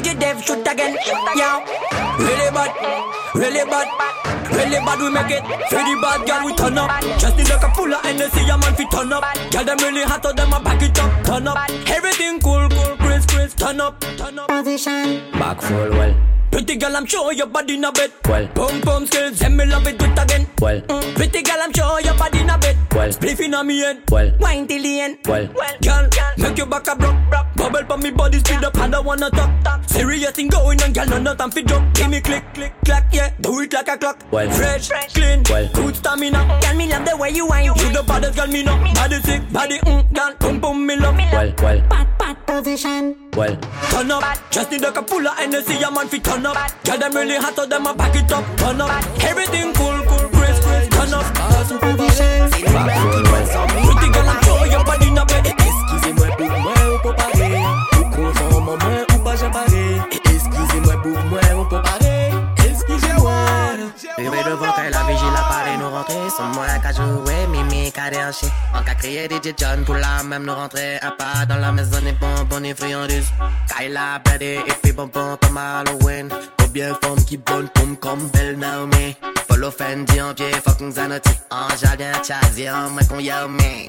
DJ Dev shoot again. Yeah, really bad, really bad. Really bad, we make it. Really bad, girl, we turn up. Just the like a full of energy, a man fit turn up. Girl, them really hot, so them a back it up, turn up. Everything cool, cool, crisp, crisp, turn up, turn up. Position. Back full well. Pretty girl, I'm sure your body in a bed. Well, boom boom skills, and me love it do it again. Well, mm. pretty girl, I'm sure your body in a bed. Well, spliffing on me head. Well, wine till the end. Well, well, girl, girl, make your back a broke, broke. Bubble for me body speed up, and I wanna talk, talk. Serious thing going on, girl, no no time for joke. Give me click, click, clack, yeah, do it like a clock. Well, fresh, fresh, clean, well, good stamina. Mm. Girl, me love the way you wine. You, you the baddest girl, me know. Body sick, body mm, girl, boom boom, me love. Me love. Well, well, pat pat position. Well, turn up. Just need like a pull of energy, a man fi turn up. Girl, them really hot, so them a pack it up. Turn up. Everything cool, cool, crisp, crisp. Turn up. Awesome, back, rentrer sans moi qu'à jouer, Mimi qu'à déhancher. En qu'a crier DJ John pour la même nous rentrer Un pas dans la maison des bonbons et friandises. Kyla badé et fait bonbon comme Halloween. bien forme qui bonne comme Belle Naomi. Follow Fendi en pied, fucking Zanotti. En jardin, chasie, en main qu'on Me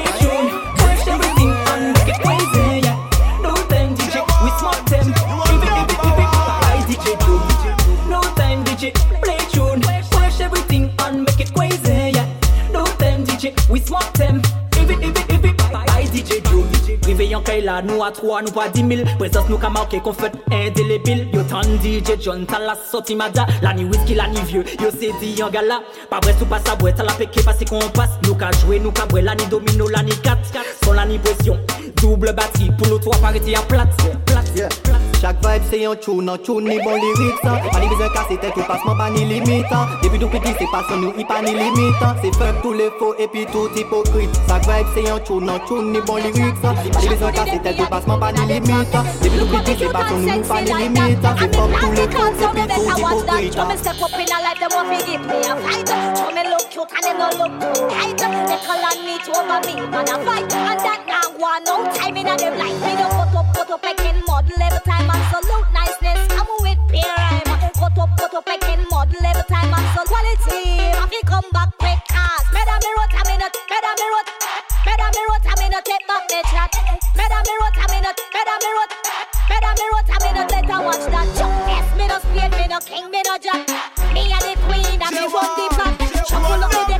With my tem, evi evi evi By DJ Joe Rive yon kaila, nou a 3, nou pa 10 mil Prezons nou ka mawke kon fet ende le bil Yo tan DJ John, tala soti mada La ni whisky, la ni vieux, yo se di yon gala Pa brest ou pa sabwe, tala peke pa se kon pas Nou ka jwe, nou ka bre, la ni domino, la ni kat Son la ni presyon, double batri Pou lo to apare ti a plat Plat, plat Chaque vibe c'est un tune, un tune ni bon lyrics ah. Pas ni besoin ah. ni ni ah. vibe ni bon ni ni ni step up in a life, them want me give me a fight Trouble look cute and them no look too They call on me to over me, man a fight And that now one no time in a life Me don't put up, put up again, model every time absolute niceness. I'm with peer rhyme. Cut up, cut model every time. Absolute quality. I feel come back quick ass. Better me road, I'm Better me road. Better me road, I'm Take back me Better me road, I'm Better me road. Better me road, I'm in it. watch that. Chuck yes, me no spade, me no king, me no jack. Me and the queen, I'm the one deep back. Chuck full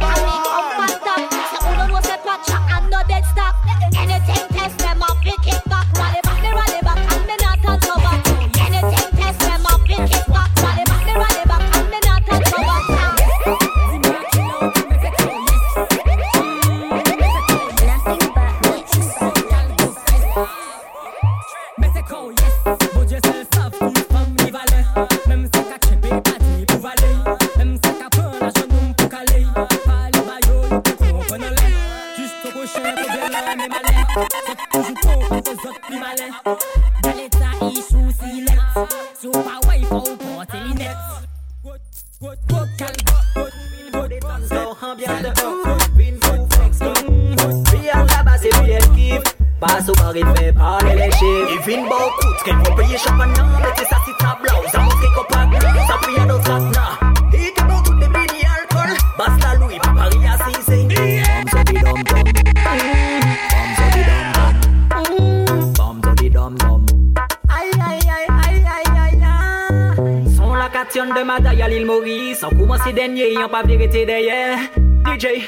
take it today, yeah. DJ,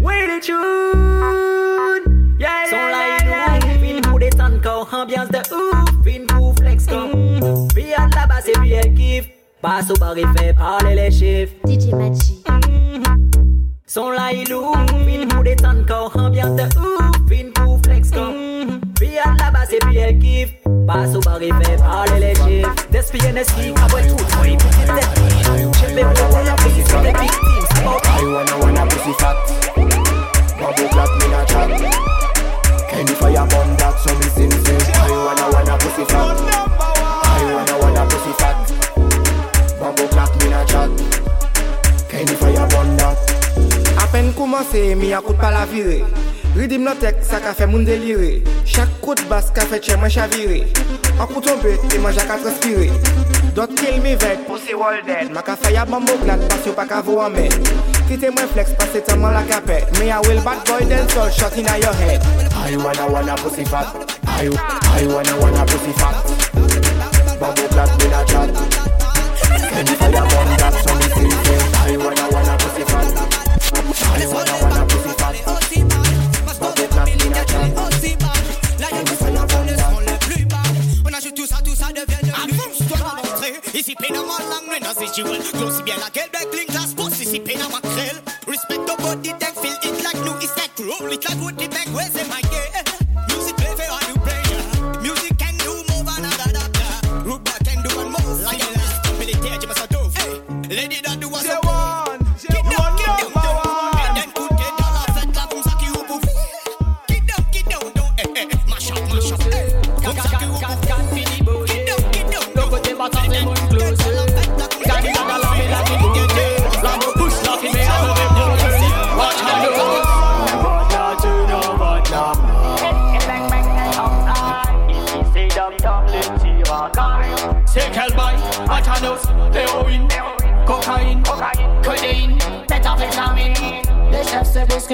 wait a tune. Yeah, yeah, so like yeah, yeah. Fin coup des tanko, ambiance de ouf. Fin coup flex quand. Mm. Puis à la base et puis elle kiffe. Passe au bar, il fait parler les chiffres. DJ Magic, mm-hmm. Son là ilou, ouf. Fin coup des tanko, ambiance de ouf. Fin pour flex quand. Puis la base et puis elle kiffe. Passe au bar, il fait parler les chiffres. Des PNSI, après tout, oui, petite tête. J'ai fait pour la prise, c'est des victimes. I wanna wanna pussy fat Bubble clap me na chat Can you fire burn that so me sin sin. I wanna wanna pussy fat I wanna wanna pussy fat Bubble clap me na chat Can you fire burn that A pen komanse mi akot pa la vire Ridim la tek sa ka fe moun delire Chak kout bas ka fe chè mwen chavire Akouton pe, te manja ka transpire Dot tel mi vek, posi worlden Maka faya bambou plat, pas yo pa kavou ame Fite mwen flex, pase teman la kape Me a wel bat boy den sol, shot in a yo head Ayou anawana posi fat Ayou anawana posi fat Bambou plat mwen a jat Kendi faya bambou plat, soni si yi fè Ayou anawana posi fat Ayou anawana posi fat as usual. Close bien la gueule, black link class, participer à ma crêle. Respect the body, then feel it like Louis Tech. Roll it like Woody Beck, where's my girl?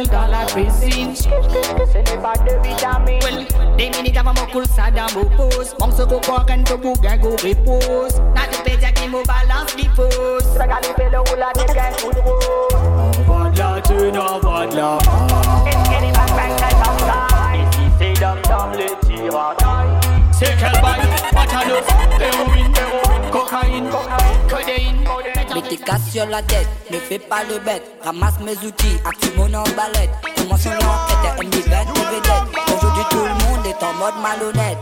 still dollar cuisine. Ce n'est pas de vitamine. Well, des minutes avant mon cool, ça dans mon pose. Mon se coco, quand tu bouges, gago repose. N'a tu peux dire qu'il me balance les poses. Ça galère, le roula, des gains, coudro. On va de la thune, on back, de la. Est-ce qu'elle est pas bang, Ici, c'est dom-dom, le tirant. C'est quel bail, pas ta neuf, casse sur la tête, ne fais pas le bête. Ramasse mes outils, active mon emballette. Commençons l'enquête, M divers de vedette. Aujourd'hui tout le monde est en mode malhonnête.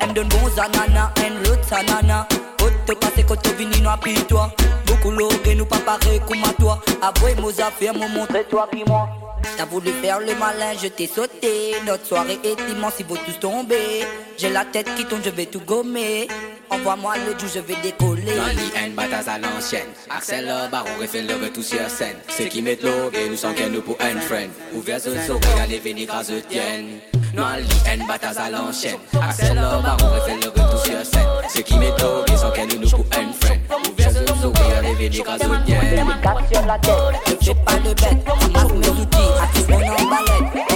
M donne bon zanana, N l'autre zanana. Autre passé quand tu vini non puis toi. Beaucoup l'orgue nous pas pareil comme à toi. Avouez mes affaires, me montrer toi puis moi. T'as voulu faire le malin, je t'ai sauté. Notre soirée est immense, il faut tous tomber. J'ai la tête qui tourne, je vais tout gommer. Envoie-moi le doux, je vais décoller. Dans bataille à l'ancienne. Axel baron, refait le retour sur scène. C'est qui met l'eau et nous sommes nous pour un friend. Ouvert zone, so, allez venir grâce tienne. Dans l'IN, bataille à l'ancienne. Axel baron, refait le retour sur scène. C'est qui met l'eau et sont nous pour un friend. Ouvert zone, so, allez venir grâce tienne. fais pas de bête, on m'a mes outils, à tout mon en balette.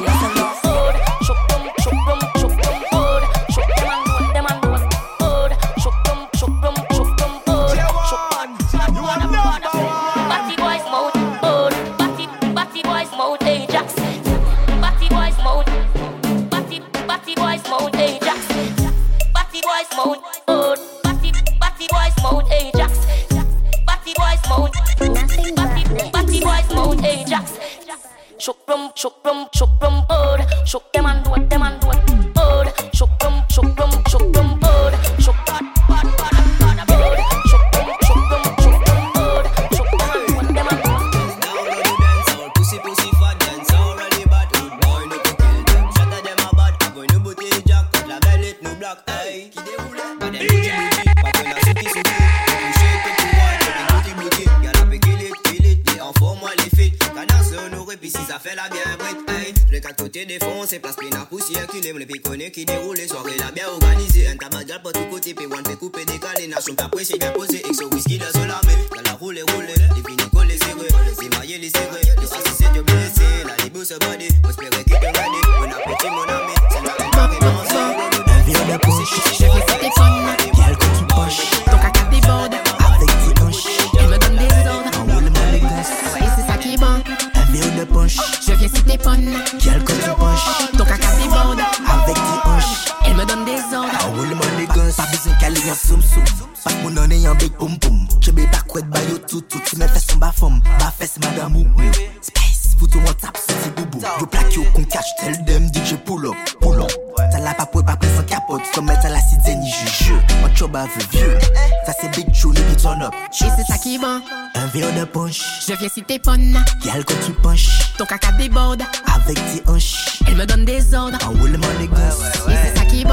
Je viens si t'es bonne. Y'a le tu penches. Ton caca déborde. Avec tes hanches. Elle me donne des ordres. En roulement les gosses. Et c'est ça qui est bon.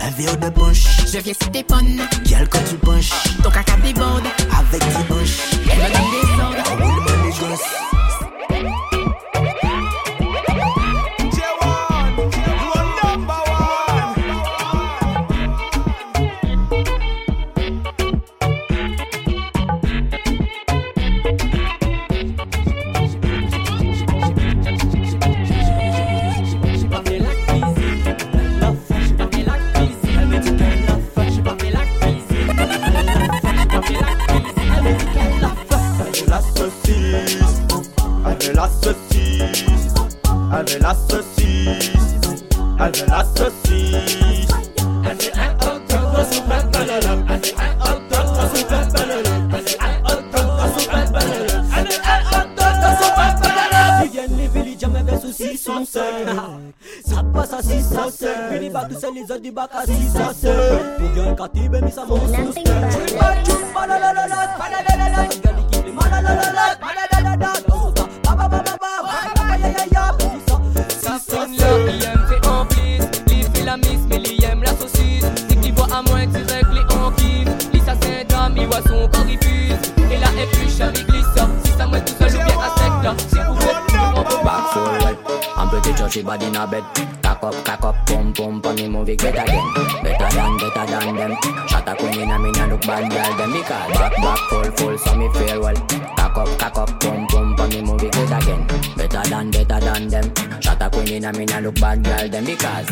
Un verre de poche. Je viens si t'es bonne. Y'a le tu penches. Ton caca big better than Better than, better than them Shot a queen in a me nah look bad girl Them because back, back, full, full So me feel well Cock up, cock up, pump, pump For me movie good again Better than, better than them Shot a queen in a me nah look bad girl Them because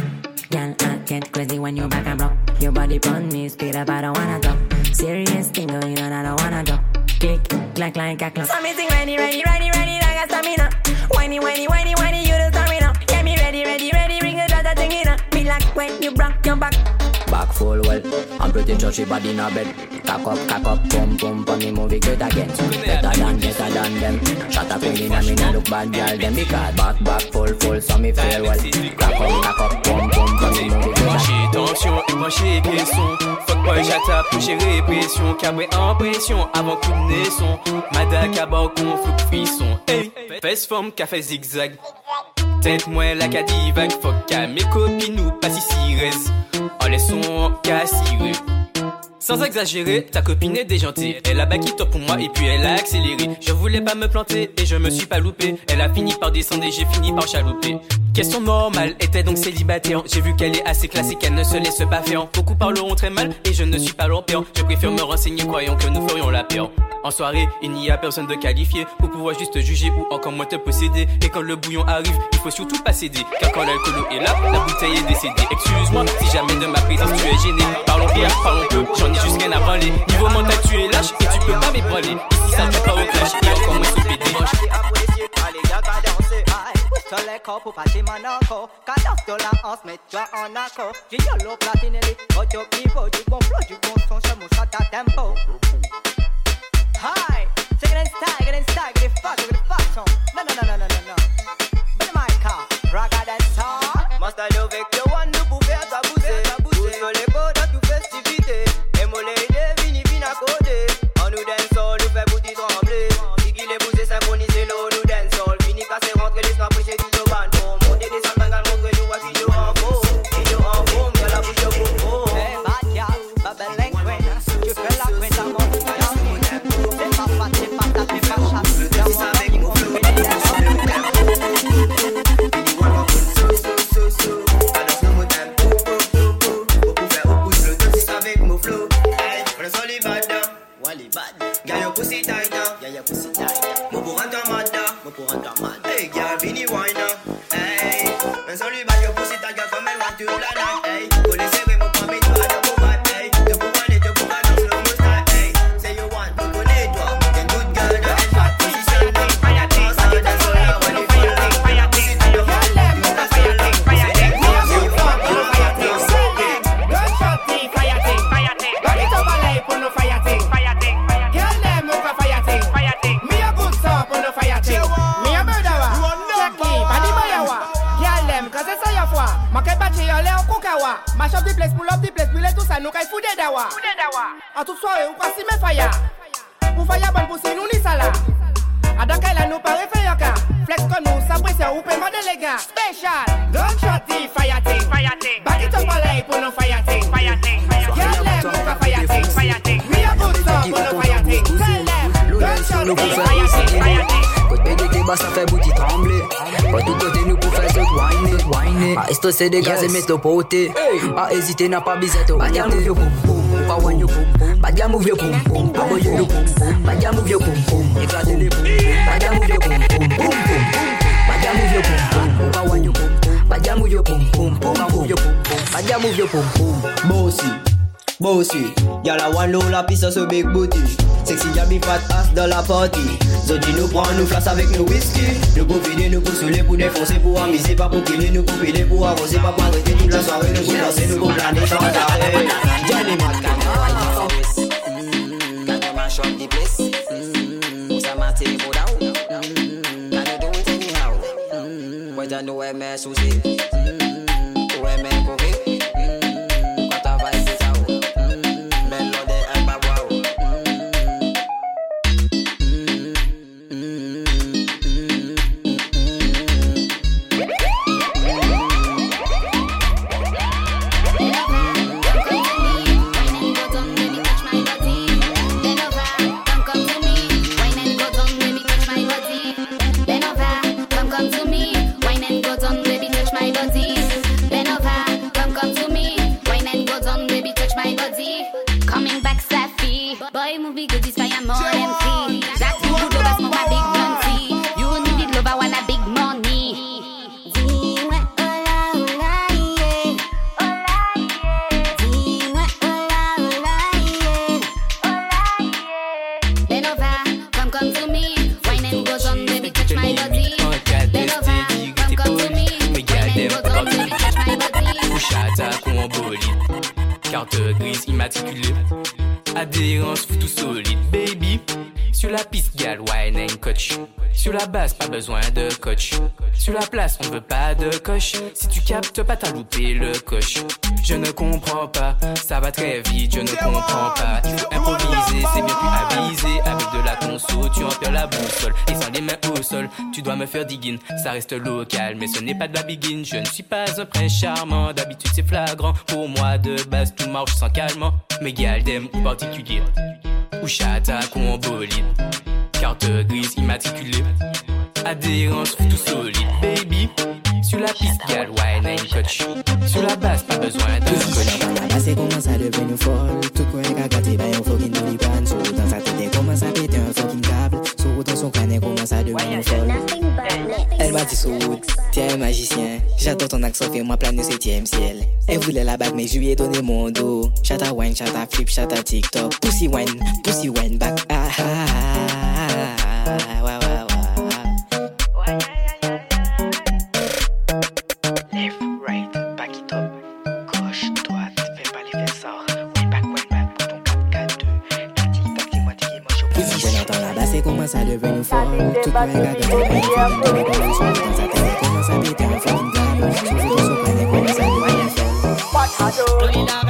Girl, I get crazy when you back and block. Your body on me, speed up, I don't wanna drop. Serious thing going on, I don't wanna drop. Kick, clack, like a clock. So me sing, ready, ready, ready, ready, like a stamina. Whiny, whiny, whiny, whiny. when you rock your back. well, I'm body bed. up, up, movie again. bad, back, back full, full, well. up, up, avant coup de frisson. Hey, fesse forme, café zigzag. Tête moi la mes copines ou pas si reste. en oh, laissons Sans exagérer, ta copine est déjantée. Elle a bâti top pour moi et puis elle a accéléré. Je voulais pas me planter et je me suis pas loupé. Elle a fini par descendre et j'ai fini par chalouper. Question normale, était donc célibataire. J'ai vu qu'elle est assez classique, elle ne se laisse pas faire. Beaucoup parleront très mal et je ne suis pas l'empire. Je préfère me renseigner croyant que nous ferions la paix. En soirée, il n'y a personne de qualifié pour pouvoir juste juger ou encore moins te posséder. Et quand le bouillon arrive, il faut surtout pas céder. Car quand l'alcool est là, la bouteille est décédée. Excuse-moi si jamais de ma présence tu es gêné. Parlons pierre, parlons peu, j'en ai juste rien à branler. Niveau mental, tu es lâche et tu peux pas m'ébranler. Si ça ne pas au clash, et encore moins sauver Allez, let go, put party man corps pour passer off the on se met accord J'ai a go l'eau yellow les but your people Du bon flow, du bon son, se moussa ta tempo Hi, and and it fuck, it fuck No, no, no, no, no, no, no. my car, Must I do Victor one? bas ça fait bouti trembler Pas tout côté nous pour faire saute whiner A esto c'est dégazer yes. mettre au poté A hésiter n'a pas bisé au Bad move yo boum boum Pas one yo boum boum Bad move yo boum boum Pas boy yo boum boum Bad move yo boum boum Éclater les boum Bad move yo boum boum Boum boum boum Bad move yo boum boum Pas one yo boum boum Bad move yo boum boum Bad move yo boum boum Bad move yo boum boum Bossy Bossy, y'all a one low la pisse sur so big booty. Sexy y'a big fat ass dans la party. Zodi nous prend nous flasque avec nos whisky. Nous profiter, nous consoler pour défoncer, pour amuser, pas pour killer, nous profiter pour arroser, pas pour arrêter toute la soirée, nous pour danser, nous mm, mm, pour planer, chanter. Johnny Mac, can you mash up the place? Who's a matty for down? Can you do it anyhow? Whether no MS who's it? Who MS Te pas, t'as louper le coche. Je ne comprends pas, ça va très vite, je ne comprends pas. Improviser, c'est bien plus avisé. Avec de la conso, tu en la boussole. Et sans les mains au sol, tu dois me faire digging. Ça reste local, mais ce n'est pas de la begin. Je ne suis pas un prince charmant, d'habitude c'est flagrant. Pour moi, de base, tout marche sans calmant. Mais Galdem ou particulier, ou chata bolide. Carte grise immatriculée, adhérence tout solide, baby. Sur la piste, girl, wine and coach. Sur la base, pas besoin d'un coach. c'est comment ça devenu folle. Tout coin caca, t'es bien, dans sa tête, comment ça péter un fucking câble. Sur dans son canet, comment ça devenu folle. Elle m'a dit t'es un magicien. J'adore ton accent, fais-moi planer de septième ciel. Elle voulait la bague, mais je lui ai donné mon dos. Chata wine, chata flip, chata TikTok. Pussy wine, pussy wine, back. ah, ah, ah, ah, ah, ah, ah, ah. le venho fora Tô carregada na perna, fazendo toda a confusão Mas até eu não sabia, tava fucking blind Sou filho, sou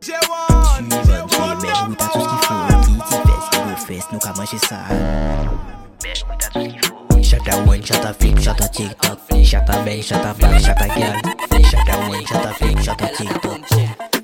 Tu m'éloignes, mais je goûte à tout ce qu'il faut. Qui t'y fait ce qu'il vous fait, nous qu'à manger ça. Mais je Chata one, chata flip, chata TikTok. Chata bang, chata black, chata girl. Chata one, chata flip, chata TikTok.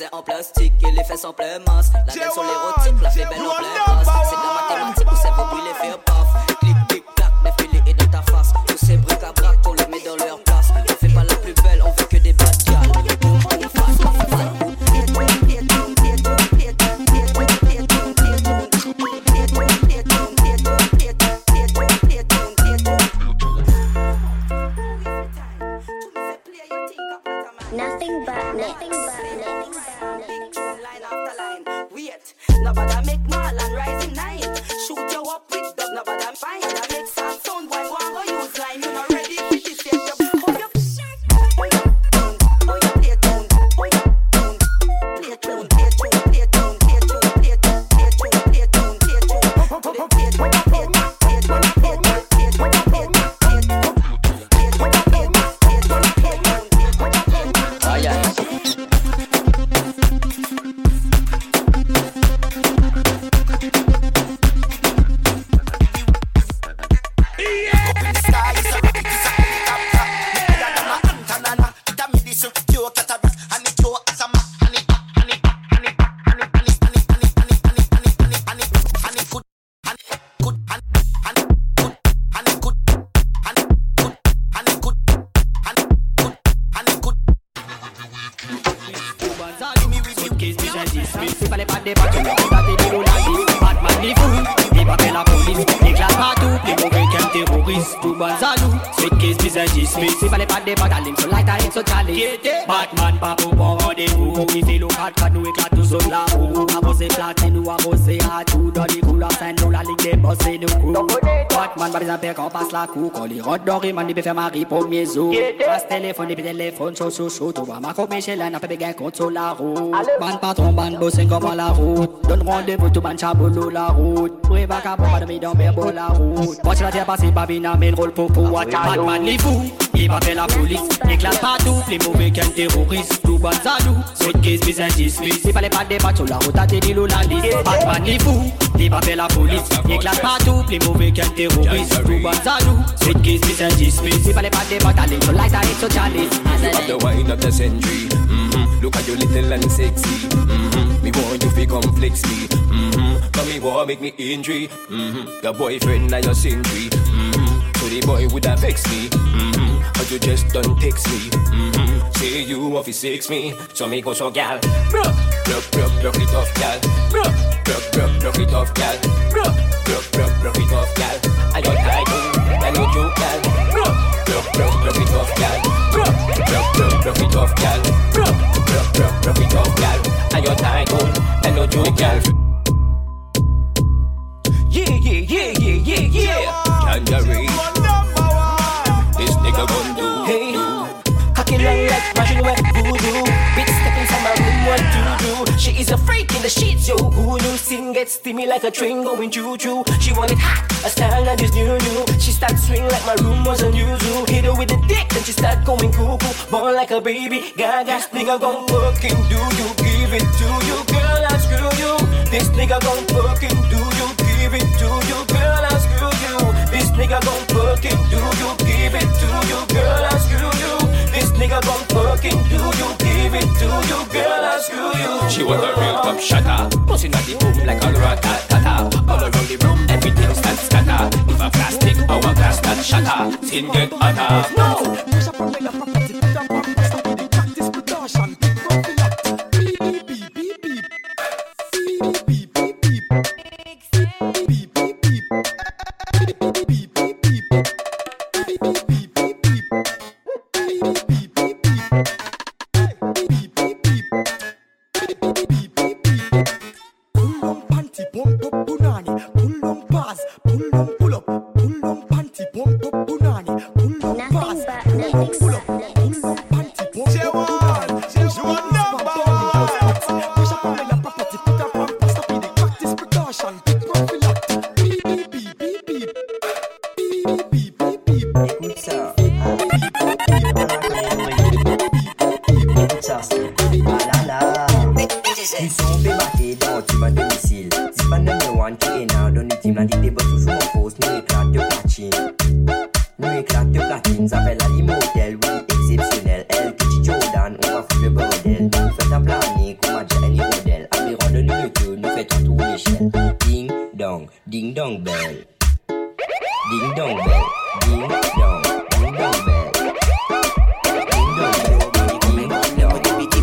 C'est en plastique et les fesses en plein masse. La gueule sur l'érotique, la fait belle en plein masse. C'est de la Nobody make mall and rising nine. Shoot you up with dub, nobody find. I make do Suitcase, visagist, me Si pale pade padaling, so light a head, so chalice Batman pa pou pou rendezvous Ou ki se lo kat kat nou e klat nou son la ou A bose platin ou a bose atou Do di kou la sen nou la lik de bose nou Batman pa bizan pe kan la kou Kon li rot dori man di pe fe mari pou mye zou Pas telefon so so so To ba ma kop me a la route patron la route chabou la route bo la route Watch la Ouattara Batman il m'appelle la police Éclate partout, les mauvais qu'un terroriste Tout bas à nous, saut de 15 bis, dismiss. Si fallait pas débattre sur la route, t'as dit l'eau la liste Batman est fou, il m'appelle la police Éclate partout, les mauvais qu'un terroriste Tout bas à nous, saut de 15 bis, 10 Si fallait pas débattre, allez, sur light, allez, sur You have the wine of the century Look at your little and sexy Me want you to come flex me mm-hmm. But me want make me injury mm-hmm. Your boyfriend now your injury. mm-hmm. So the boy would have fix me. Mm-hmm. But you just don't text me. Mm-hmm. Say you off six me. So me go so gal. Broke, broke, broke, broke it off, gal. Broke, broke, broke, broke it off, gal. baby, gaga, nigga gon' fucking do you, give it to you, girl, I screw you. This nigga gon' fucking do you, give it to you, girl, I screw you. This nigga gon' fucking do you, give it to you, girl, I screw you. This nigga gon' fucking do you, give it to you, girl, I screw you. She was a real top shatter, pussy not the boom like a rat a All around the room, everything stands scatter. If a plastic glass not shatter, skin get hotter. No. Mweni komegon, mweni piti, mweni kapiti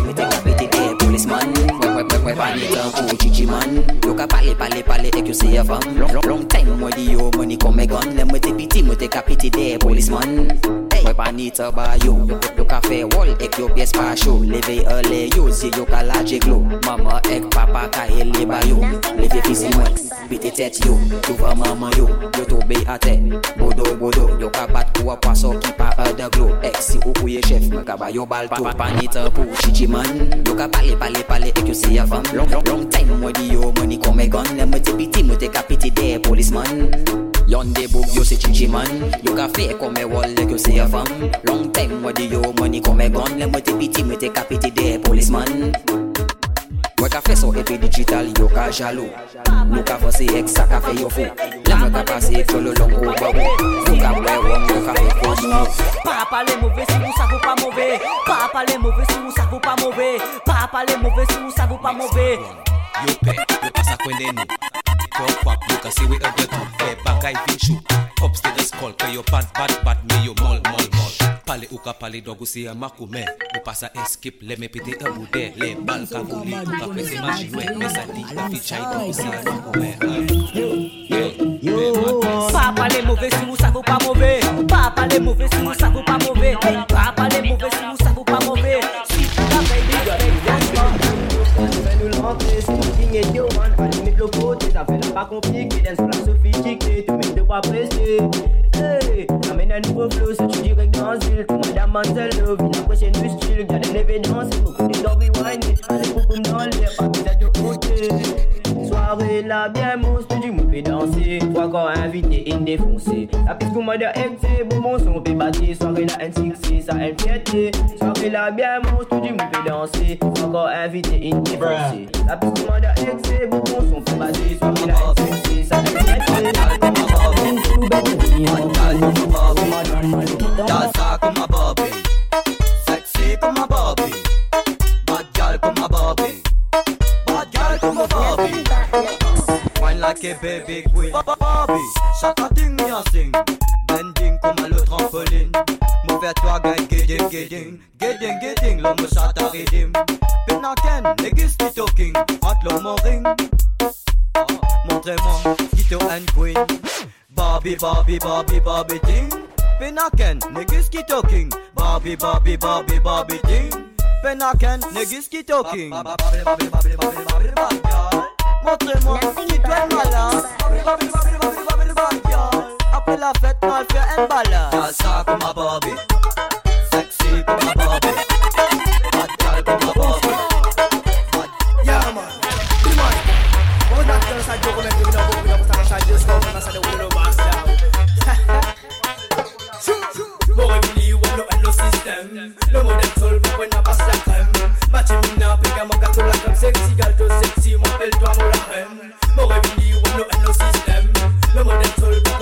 de, polisman Mweni panita, chichi man, yo ka pale pale pale ek yo seyevan Long time mweni yo, mweni komegon, mweni piti, mweni kapiti de, polisman Mweni panita bayo, yo ka fey wol, ek yo pye spasyo Leveye le yo, si yo ka laje glo, mama ek papa ka hele bayo Leveye fisi mweks Piti tet yo, yo fa mama yo, yo to be a te, bodo bodo, yo pa pat kuwa pa so ki pa a da glo, ek eh, si ou kwe chef, me kaba yo bal to pan ita pou Chichi man, yo ka pale pale pale ek yo siya fam, long time wadi yo money kome gon, le me te piti me te ka piti de, polisman Yonde bou, yo se chichi man, yo ka fle e kome wol ek yo siya fam, long time wadi yo money kome gon, le me te piti me te ka piti de, polisman Mwen ka fe sou epi digital, yon ka jalo Mwen ka fose ek sa ka fe yon fo La mwen ka pase cholo long ou babou Mwen ka mwen wang, mwen ka fe kosmo Pa pa le move si moun savou pa move Pa pa le move si moun savou pa move Pa pa le move si moun savou pa move Yon pe, yon pa sakwen e nou Kwa kwa, mwen ka siwe e betou E bagay fi chou, hop sti de skol Pe yon pat, pat, pat, me yon mol, mol Palè ou ka palè, do gouse a makoumen Mou passa eskip, le mè piti a boudè Le mbal kagounè, mou ka fè semanjimè Mè sa di a fi chayi do gouse a makoumen Yo, yo, yo, yo, yo, yo, yo Pa palè mouvè si mou savou pa mouvè Pa palè mouvè si mou savou pa mouvè Pa palè mouvè si mou savou pa mouvè Chwi, chou, chou, chou, chou Fais nous l'entrée, c'est le pas compliqué. D'un seul sophistiqué, tu mets de quoi presser. Hey, amène un nouveau flow, c'est tu direct dans l'île. Tout le monde a manzel, du style. Garde l'événement, c'est beaucoup de rewind. Allez, boum dans l'air, pas besoin de côté soirée là bien monstre du monde peut danser Faut encore invité une défoncée La piste qu'on m'a dit excès Bon bon son peut battre Soirée là N6 ça elle piété Soirée là bien monstre du monde peut danser Faut encore invité une défoncée La piste qu'on m'a dit excès Bon bon son peut battre Soirée là N6 ça elle piété That's how come above baby Bobby, chaka baby, baby, Bending comme un le trampoline baby toi guy gidding gidding Gidding gidding l'homme chata ridim baby, niggas qui talking baby baby moi and queen Bobby Bobby Bobby Bobby ting baby, niggas qui talking Bobby Bobby Bobby Bobby Baby Baby Baby. qui talking Patrimoine, citoyen malin Babi, babi, babi, babi, Après la fête, on fait un balade Fais ça comme à Bobby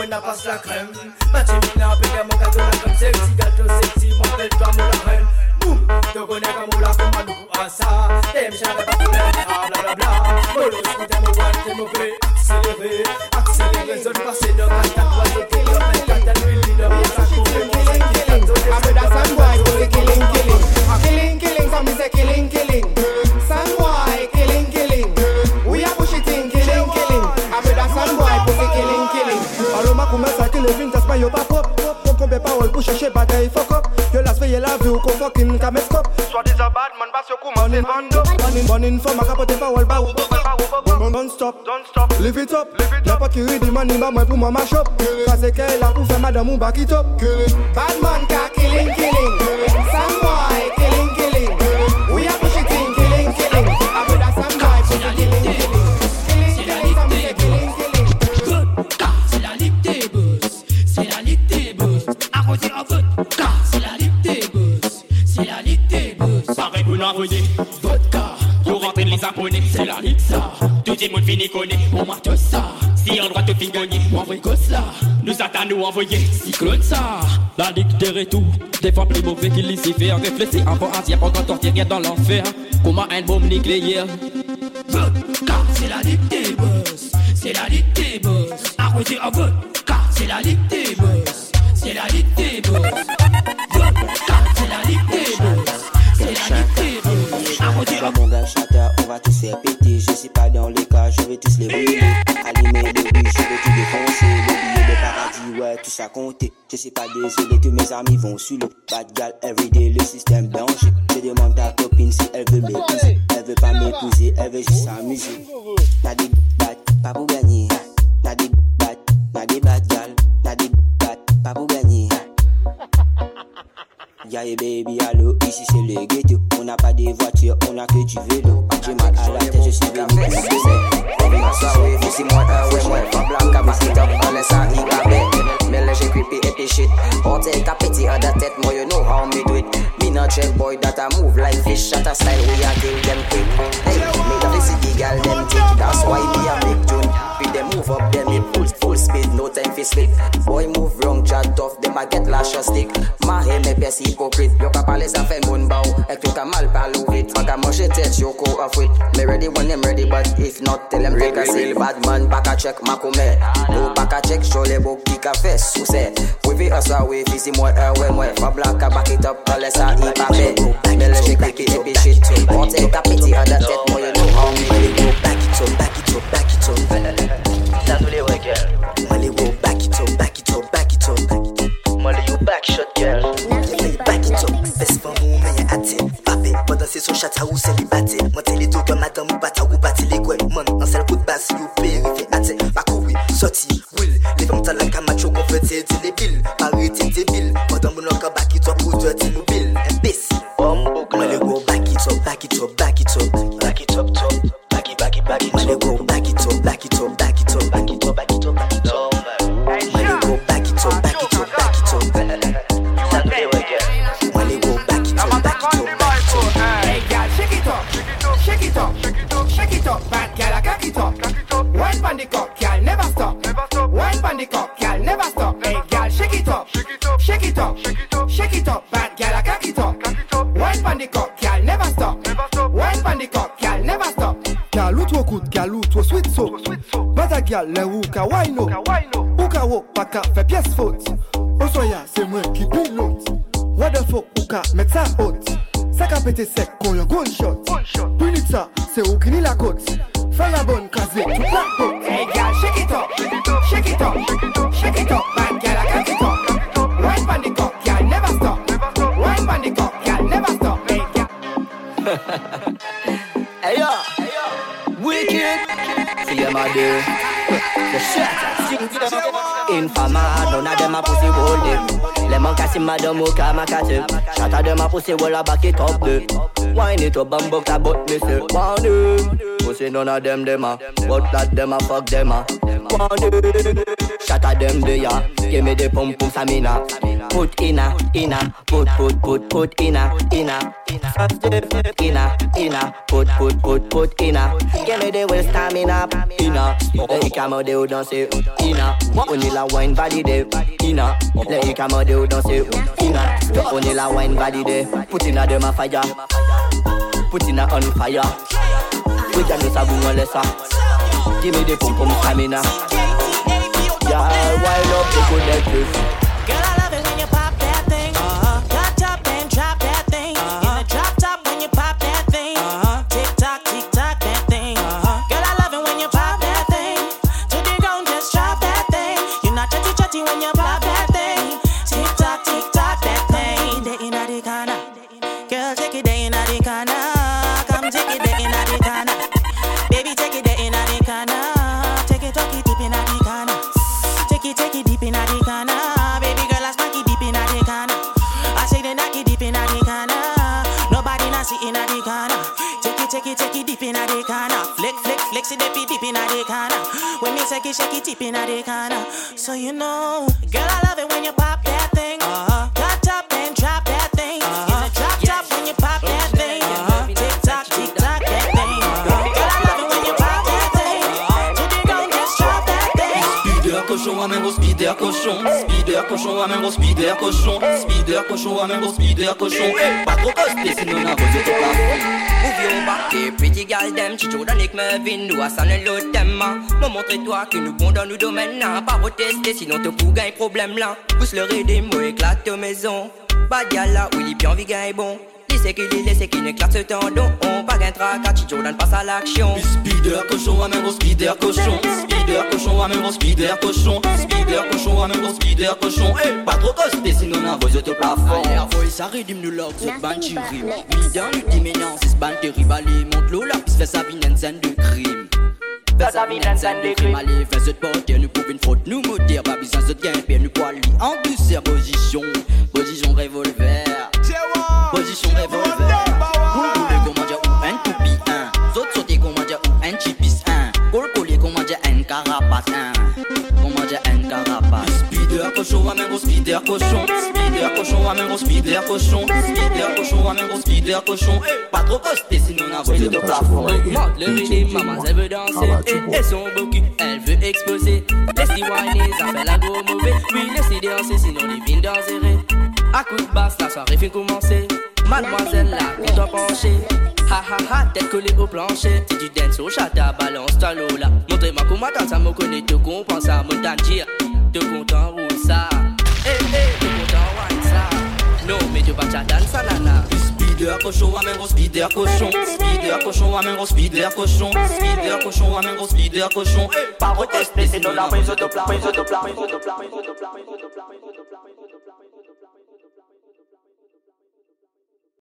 I pass buena but you Machi mina pega moca tu a mess up Soit disant bad man, bas yo kouman se vando Banin, banin, fò ma kapote pa wal ba ou Bon, bon, don't stop, don't stop Leave it up, leave it up Napot ki ridi money, money, ba mwen pou mwen mash up Kase ke la pou fe madam ou bak it up Bad man kak Les abonnés, c'est la hip sa, touti mon fini kone Ou mate ça si on doit te gagne Ou envoye kos Nous Nous nous nou envoyer, Cyclone ça la ligue dere tout Des fois plus mauvais qu'il y fait Réfléchis avant agir, pendant sortir rien dans l'enfer Comment un bon nucléaire hier c'est la ligue des boss C'est la ligue des boss Arrosé en vodka, c'est la ligue boss C'est la ligue des boss c'est la ligue des boss C'est la ligue boss Arrosé en vodka c'est pété, je sais pas dans les cas, je vais tous les brûler Allumer le riz, je vais tout défoncer. Le billet de paradis, ouais, tout ça compté. Je sais pas, désolé, tous mes amis vont sur le bad gal everyday, le système danger. Je demande à ta copine si elle veut m'épouser. Elle veut pas m'épouser, elle veut juste s'amuser. baby, allô, ici c'est le ghetto. On n'a pas de voiture, on a que du vélo. J'ai mal à la tête, je suis moi euh, ouais moi pas blanc on laisse ça creepy et shit on capetti à on tête moi you know how me do it me not check boy that I move like fish at a style we are them Mè sa fèl moun ba ou, ek tou mal pal ou vit Maka tèt yo kou af Mè ready when I'm ready but if not Tell em take a sil Bad man pak a chek makou mè Nou pak a chek show le bok ki ka fes Ou se, we fi aswa uh, we fi si mwen e we mwen Fa blak a bak it up kale sa i pa mè Mè le jè kripi epi shit Mò tè ta piti a da tèt Mwen te li doken madan mwen pata wou pati li kwe Mwen ansel kout bas yu pe Mwen ve ate bako we soti Girl, let hookah wine see madam who come a catch him. Shot at them a pussy while I back it up there. Wine it up and buck that butt me say, want him. Pussy none of them them a, ah. but that them a ah, fuck them a. Want him. Shot at them they a, ah. give me the pump pump stamina put inna, inna, put, put, put, put inna, inna, inna, inna, put, put, put, put inna. Give me the waist stamina, inna, inna. Let it come out, they would not say inna. Only la wine body day, inna. Let it come out, they would not say inna. Only la wine body there. put inna them a fire, put inna on fire. We can do sabu lesser. Give me the pum pum stamina. Yeah, wind up the good necklace. like she dippy deep in a decana. When me shake it, shake it, deep in a decana. So you know, girl, I love it when you pop that. même gros speeder cochon spider cochon gros spider cochon Speeder cochon vos speeder cochon eh, Pas trop costé sinon de rose est par plafond Pretty girl dem, Tu dan ik me vin, nous a san le thème Me montrer toi que nous bons dans nos domaines N'a Pas retester sinon te pour gagne problème là Pousse le ré des mots éclate maison Bad Où là, est bien vie gagne bon c'est qu'il est laissé qu'il éclate ce tendon On pas un tracas, Jordan passe à l'action. Speeder cochon, à même speeder cochon. Speeder cochon, à même speeder cochon. Speeder cochon, à même speeder cochon. Eh, pas trop costé, sinon on voice de plafond. Air voice, ça rédime nous l'ox, ce ban chiri. Midan, nous dit maintenant, c'est ce ban de Monte l'eau, l'ox, fait sa vie, une scène de crime. Fais sa vie, une scène de crime. Allez, fais cette porte, nous prouve une faute, nous maudire. Pas besoin de gain, bien nous poil, en douceur, position, position revolver position revolver Boulboule komanja ou un toupi un Zot sote komanja ou un chipis un Kol kolye komanja un carapace un Komanja un carapace Spider cochon, amène gros spider cochon Spider cochon, amène gros speeder cochon speeder cochon, amène gros speeder cochon Pas trop posté sinon on a volé le plafond Monte le midi, maman elle veut danser ah, bah, Et son bouki, elle veut exploser Laisse y whiner, ça fait la go mauvaise Oui laisse y danser sinon les vignes danserez à coup de basse, la soirée fait commencer. Mademoiselle là, tu dois pencher. Ha ha ha, tête collée au plancher. Si tu danses au chat, balance ta lola. Montrez-moi comment t'as ça, me connaît, te comprends ça, mon tangier. Te content roule ça. Eh eh, te content wine ça. Non, mais tu vas t'as ça, nana. Speeder cochon, amène gros speeder cochon. Speeder cochon, amène gros speeder cochon. Speeder cochon, amène gros speeder cochon. Eh, Pas proteste, c'est de la prise de plat, prise de plat, prise de plat, prise de plat, prise de plat, prise de plat.